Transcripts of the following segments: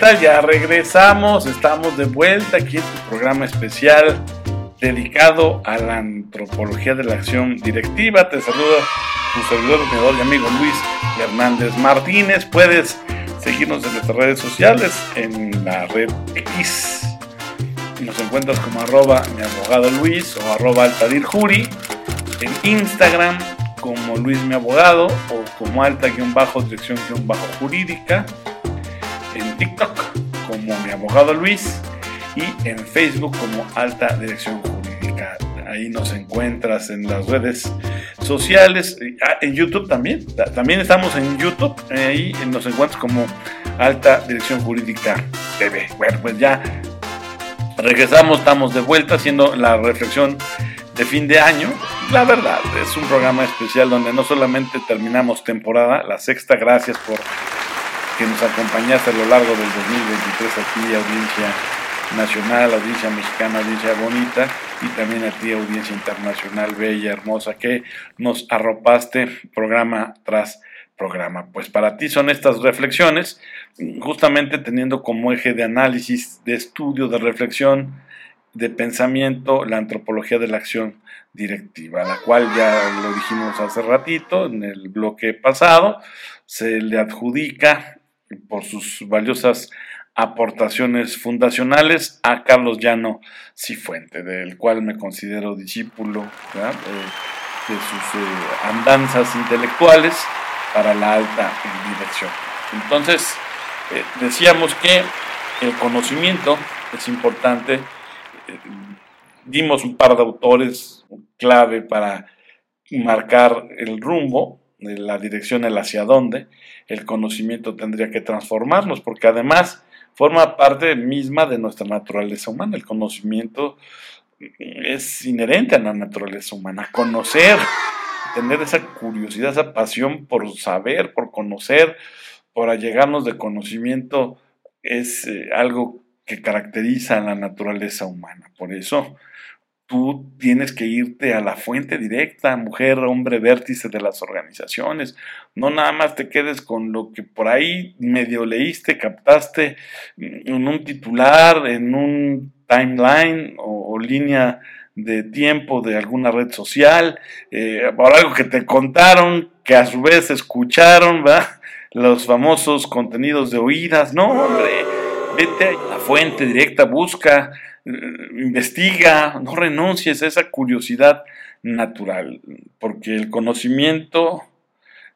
Ya regresamos, estamos de vuelta aquí en tu programa especial dedicado a la antropología de la acción directiva. Te saluda tu servidor, y amigo Luis Hernández Martínez. Puedes seguirnos en nuestras redes sociales, en la red X. Nos encuentras como arroba mi abogado Luis o arroba altadir juri. En Instagram como Luis mi abogado o como alta-dirección-jurídica. En TikTok como mi abogado Luis y en Facebook como Alta Dirección Jurídica. Ahí nos encuentras en las redes sociales, ah, en YouTube también. También estamos en YouTube, ahí nos encuentras como Alta Dirección Jurídica TV. Bueno, pues ya regresamos, estamos de vuelta haciendo la reflexión de fin de año. La verdad, es un programa especial donde no solamente terminamos temporada, la sexta, gracias por que nos acompañaste a lo largo del 2023 aquí, audiencia nacional, audiencia mexicana, audiencia bonita y también a ti, audiencia internacional bella, hermosa, que nos arropaste programa tras programa. Pues para ti son estas reflexiones, justamente teniendo como eje de análisis, de estudio, de reflexión, de pensamiento, la antropología de la acción directiva, la cual ya lo dijimos hace ratito en el bloque pasado, se le adjudica por sus valiosas aportaciones fundacionales a Carlos Llano Cifuente, del cual me considero discípulo eh, de sus eh, andanzas intelectuales para la alta dirección. Entonces, eh, decíamos que el conocimiento es importante. dimos un par de autores clave para marcar el rumbo, la dirección, el hacia dónde. El conocimiento tendría que transformarnos, porque además forma parte misma de nuestra naturaleza humana. El conocimiento es inherente a la naturaleza humana. Conocer, tener esa curiosidad, esa pasión por saber, por conocer, por allegarnos de conocimiento, es eh, algo que caracteriza a la naturaleza humana. Por eso, tú tienes que irte a la fuente directa, mujer, hombre, vértice de las organizaciones. No nada más te quedes con lo que por ahí medio leíste, captaste en un titular, en un timeline o, línea de tiempo de alguna red social, eh, por algo que te contaron, que a su vez escucharon, ¿verdad? Los famosos contenidos de oídas. No, hombre, vete a la fuente directa, busca investiga, no renuncies a esa curiosidad natural, porque el conocimiento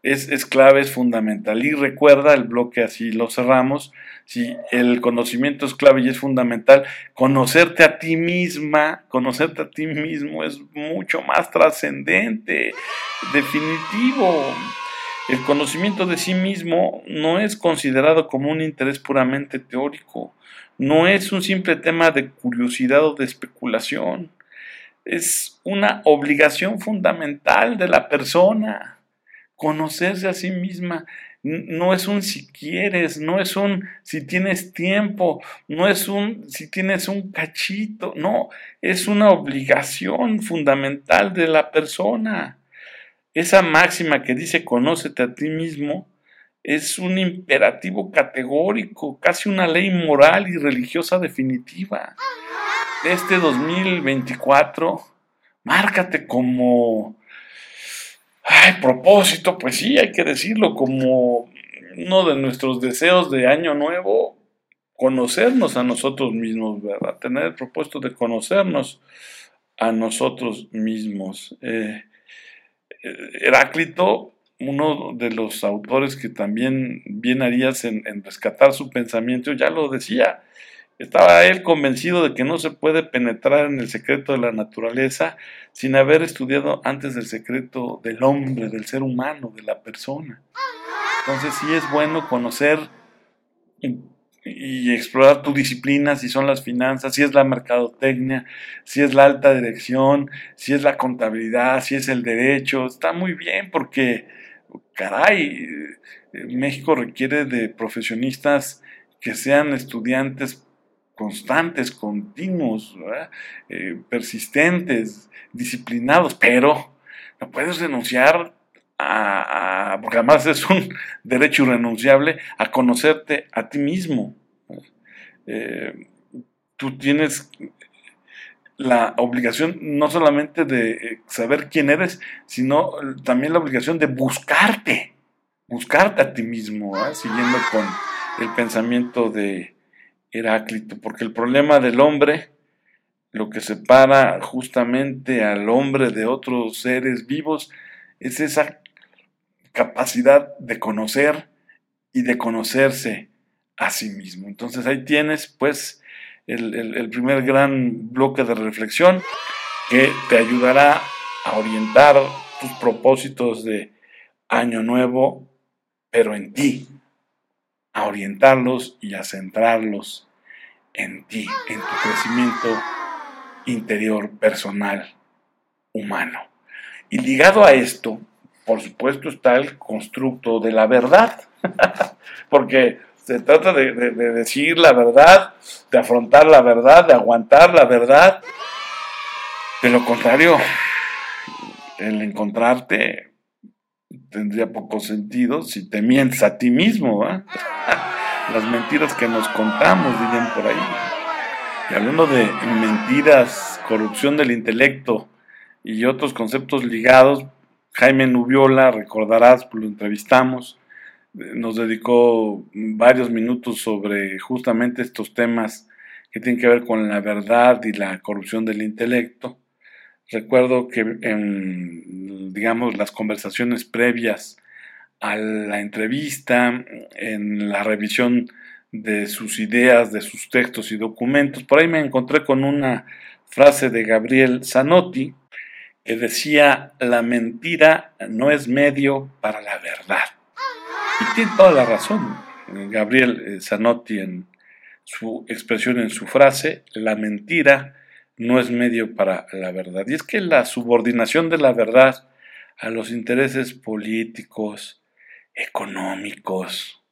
es, es, clave, es fundamental. Y recuerda, el bloque así lo cerramos, si el conocimiento es clave y es fundamental, conocerte a ti misma, conocerte a ti mismo es mucho más trascendente, definitivo. El conocimiento de sí mismo no es considerado como un interés puramente teórico, no es un simple tema de curiosidad o de especulación, es una obligación fundamental de la persona. Conocerse a sí misma no es un si quieres, no es un si tienes tiempo, no es un si tienes un cachito, no, es una obligación fundamental de la persona. Esa máxima que dice conócete a ti mismo es un imperativo categórico, casi una ley moral y religiosa definitiva. Este 2024, márcate como, ay, propósito, pues sí, hay que decirlo, como uno de nuestros deseos de año nuevo, conocernos a nosotros mismos, ¿verdad? Tener el propósito de conocernos a nosotros mismos. Eh, Heráclito uno de los autores que también bien harías en, rescatar su pensamiento, ya lo decía, estaba él convencido de que no se puede penetrar en el secreto de la naturaleza sin haber estudiado antes el secreto del hombre, del ser humano, de la persona. Entonces sí es bueno conocer y explorar tu disciplina, si son las finanzas, si es la mercadotecnia, si es la alta dirección, si es la contabilidad, si es el derecho. Está muy bien porque caray, México requiere de profesionistas que sean estudiantes constantes, continuos, eh, persistentes, disciplinados, pero no puedes renunciar a, porque además es un derecho irrenunciable, a conocerte a ti mismo. eh, tú tienes la obligación no solamente de eh, saber quién eres, sino también la obligación de buscarte, buscarte a ti mismo, siguiendo con el pensamiento de Heráclito, porque el problema del hombre, lo que separa justamente al hombre de otros seres vivos, es esa capacidad de conocer y de conocerse a sí mismo. Entonces ahí tienes pues el, primer gran bloque de reflexión que te ayudará a orientar tus propósitos de año nuevo, pero en ti, a orientarlos y a centrarlos en ti, en tu crecimiento interior, personal, humano. Y ligado a esto, por supuesto, está el constructo de la verdad, porque se trata de, decir la verdad, de afrontar la verdad, de aguantar la verdad. De lo contrario, el encontrarte tendría poco sentido si te mientes a ti mismo. Las mentiras que nos contamos, dirían por ahí. Y hablando de mentiras, corrupción del intelecto y otros conceptos ligados, Jaime Nubiola, recordarás, lo entrevistamos, nos dedicó varios minutos sobre justamente estos temas que tienen que ver con la verdad y la corrupción del intelecto. Recuerdo que en, digamos, las conversaciones previas a la entrevista, en la revisión de sus ideas, de sus textos y documentos, por ahí me encontré con una frase de Gabriel Zanotti que decía, la mentira no es medio para la verdad. Y tiene toda la razón Gabriel eh, Zanotti en su expresión, en su frase, la mentira no es medio para la verdad. Y es que la subordinación de la verdad a los intereses políticos, económicos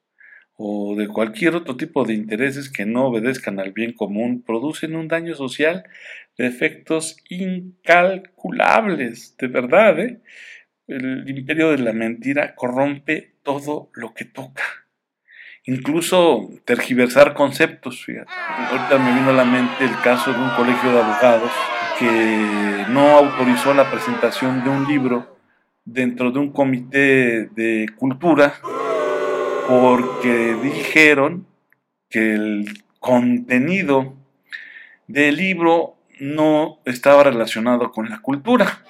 o de cualquier otro tipo de intereses que no obedezcan al bien común producen un daño social de efectos incalculables, de verdad. ¿eh? El imperio de la mentira corrompe todo lo que toca. Incluso tergiversar conceptos. Fíjate. Ahorita me vino a la mente el caso de un colegio de abogados que no autorizó la presentación de un libro dentro de un comité de cultura porque dijeron que el contenido del libro no estaba relacionado con la cultura.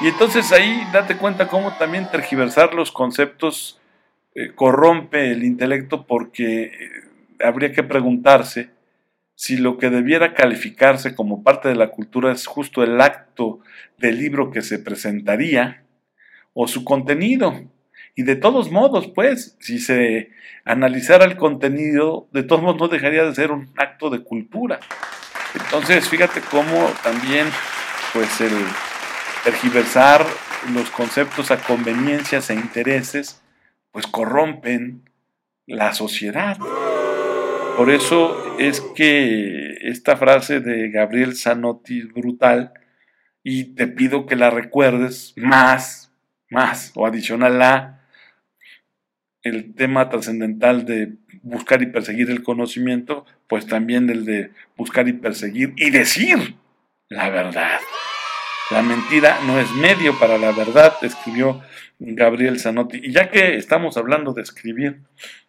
Y entonces ahí date cuenta cómo también tergiversar los conceptos eh, corrompe el intelecto porque eh, habría que preguntarse si lo que debiera calificarse como parte de la cultura es justo el acto del libro que se presentaría o su contenido. Y de todos modos, pues, si se analizara el contenido, de todos modos no dejaría de ser un acto de cultura. Entonces, fíjate cómo también, pues, el, tergiversar los conceptos a conveniencias e intereses, pues corrompen la sociedad. Por eso es que esta frase de Gabriel Zanotti es brutal y te pido que la recuerdes más, más o adicional a el tema trascendental de buscar y perseguir el conocimiento, pues también el de buscar y perseguir y decir la verdad. La mentira no es medio para la verdad, escribió Gabriel Zanotti. Y ya que estamos hablando de escribir,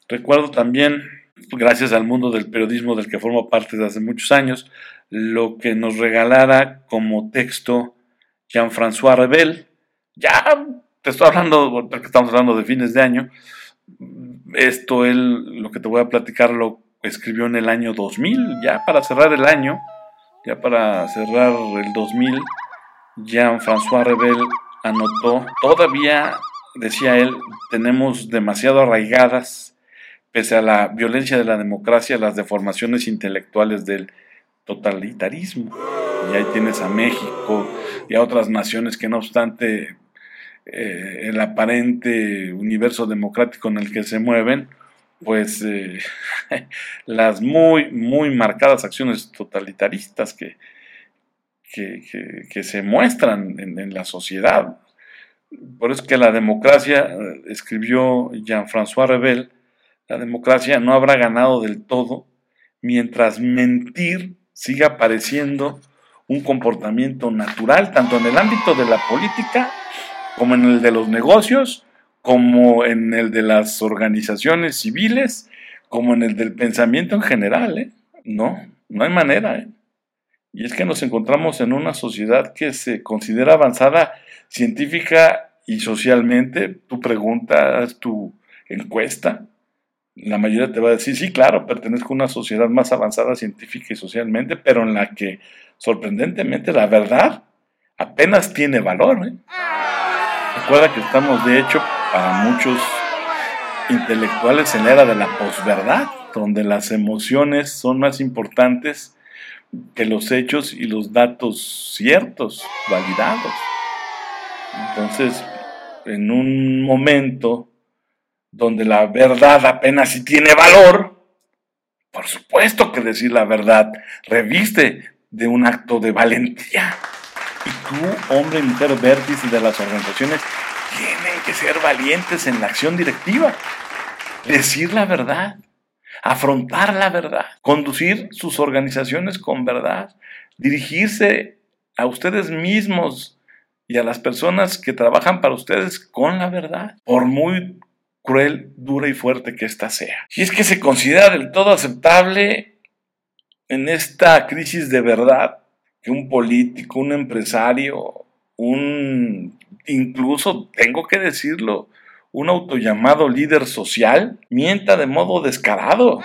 recuerdo también, gracias al mundo del periodismo del que formo parte desde hace muchos años, lo que nos regalara como texto Jean-François Rebel. Ya te estoy hablando, porque estamos hablando de fines de año. Esto él, lo que te voy a platicar, lo escribió en el año 2000, ya para cerrar el año, ya para cerrar el 2000 Jean-François Rebel anotó, todavía, decía él, tenemos demasiado arraigadas, pese a la violencia de la democracia, las deformaciones intelectuales del totalitarismo. Y ahí tienes a México y a otras naciones que no obstante eh, el aparente universo democrático en el que se mueven, pues eh, las muy, muy marcadas acciones totalitaristas que, que, se muestran en, la sociedad. Por eso que la democracia, eh, escribió Jean-François Rebel, la democracia no habrá ganado del todo mientras mentir siga apareciendo un comportamiento natural, tanto en el ámbito de la política como en el de los negocios, como en el de las organizaciones civiles, como en el del pensamiento en general. ¿eh? No, no hay manera. ¿eh? Y es que nos encontramos en una sociedad que se considera avanzada científica y socialmente. Tú preguntas, tu encuesta, la mayoría te va a decir, sí, claro, pertenezco a una sociedad más avanzada científica y socialmente, pero en la que, sorprendentemente, la verdad apenas tiene valor. ¿eh? Recuerda que estamos, de hecho, para muchos intelectuales en la era de la posverdad, donde las emociones son más importantes que los hechos y los datos ciertos, validados. Entonces, en un momento donde la verdad apenas si tiene valor, por supuesto que decir la verdad reviste de un acto de valentía. Y tú, hombre mujer vértice de las organizaciones, tienen que ser valientes en la acción directiva. Decir la verdad, afrontar la verdad, conducir sus organizaciones con verdad, dirigirse a ustedes mismos y a las personas que trabajan para ustedes con la verdad, por muy cruel, dura y fuerte que ésta sea. Y es que se considera del todo aceptable en esta crisis de verdad un político, un empresario, un incluso, tengo que decirlo, un autollamado líder social mienta de modo descarado.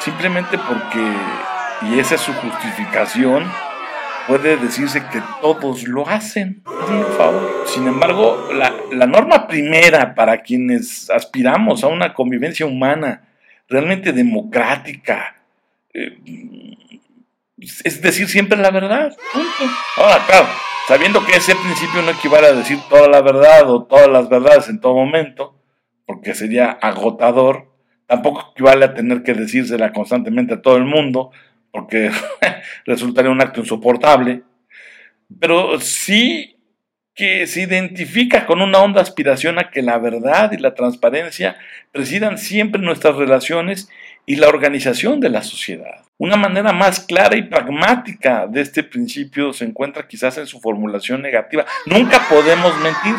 Simplemente porque, y esa es su justificación, puede decirse que todos lo hacen. Favor. Sin embargo, la, norma primera para quienes aspiramos a una convivencia humana realmente democrática eh, es decir siempre la verdad. Ahora, claro, sabiendo que ese principio no equivale a decir toda la verdad o todas las verdades en todo momento, porque sería agotador, tampoco equivale a tener que decírsela constantemente a todo el mundo, porque resultaría un acto insoportable, pero sí que se identifica con una honda aspiración a que la verdad y la transparencia presidan siempre nuestras relaciones y la organización de la sociedad. Una manera más clara y pragmática de este principio se encuentra quizás en su formulación negativa. Nunca podemos mentir.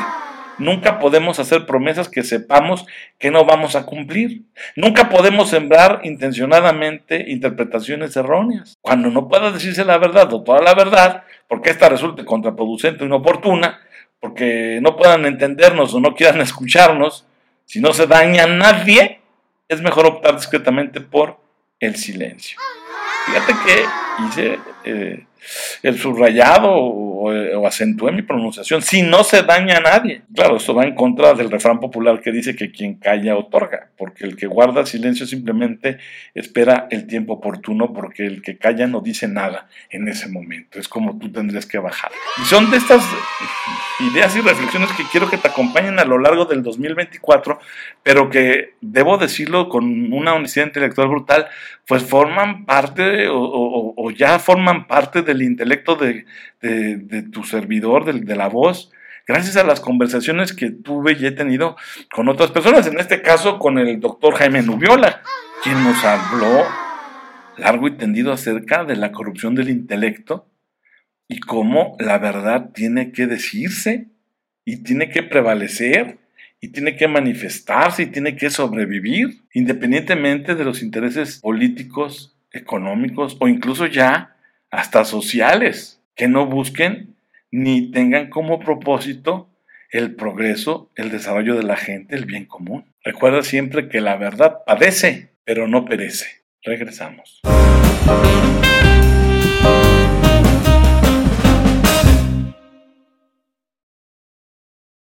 Nunca podemos hacer promesas que sepamos que no vamos a cumplir. Nunca podemos sembrar intencionadamente interpretaciones erróneas. Cuando no pueda decirse la verdad o toda la verdad, porque esta resulte contraproducente o inoportuna, porque no puedan entendernos o no quieran escucharnos, si no se daña a nadie, es mejor optar discretamente por el silencio. Fíjate que hice eh, el subrayado o, acentué mi pronunciación, si no se daña a nadie. Claro, esto va en contra del refrán popular que dice que quien calla otorga, porque el que guarda silencio simplemente espera el tiempo oportuno, porque el que calla no dice nada en ese momento. Es como tú tendrías que bajar. Y son de estas ideas y reflexiones que quiero que te acompañen a lo largo del 2024, pero que debo decirlo con una honestidad intelectual brutal, pues forman parte o, ya forman parte del intelecto de, tu servidor, de, de la voz, gracias a las conversaciones que tuve y he tenido con otras personas, en este caso con el doctor Jaime Nubiola, quien nos habló largo y tendido acerca de la corrupción del intelecto y cómo la verdad tiene que decirse y tiene que prevalecer y tiene que manifestarse y tiene que sobrevivir, independientemente de los intereses políticos, económicos o incluso ya hasta sociales, que no busquen ni tengan como propósito el progreso, el desarrollo de la gente, el bien común. Recuerda siempre que la verdad padece, pero no perece. Regresamos.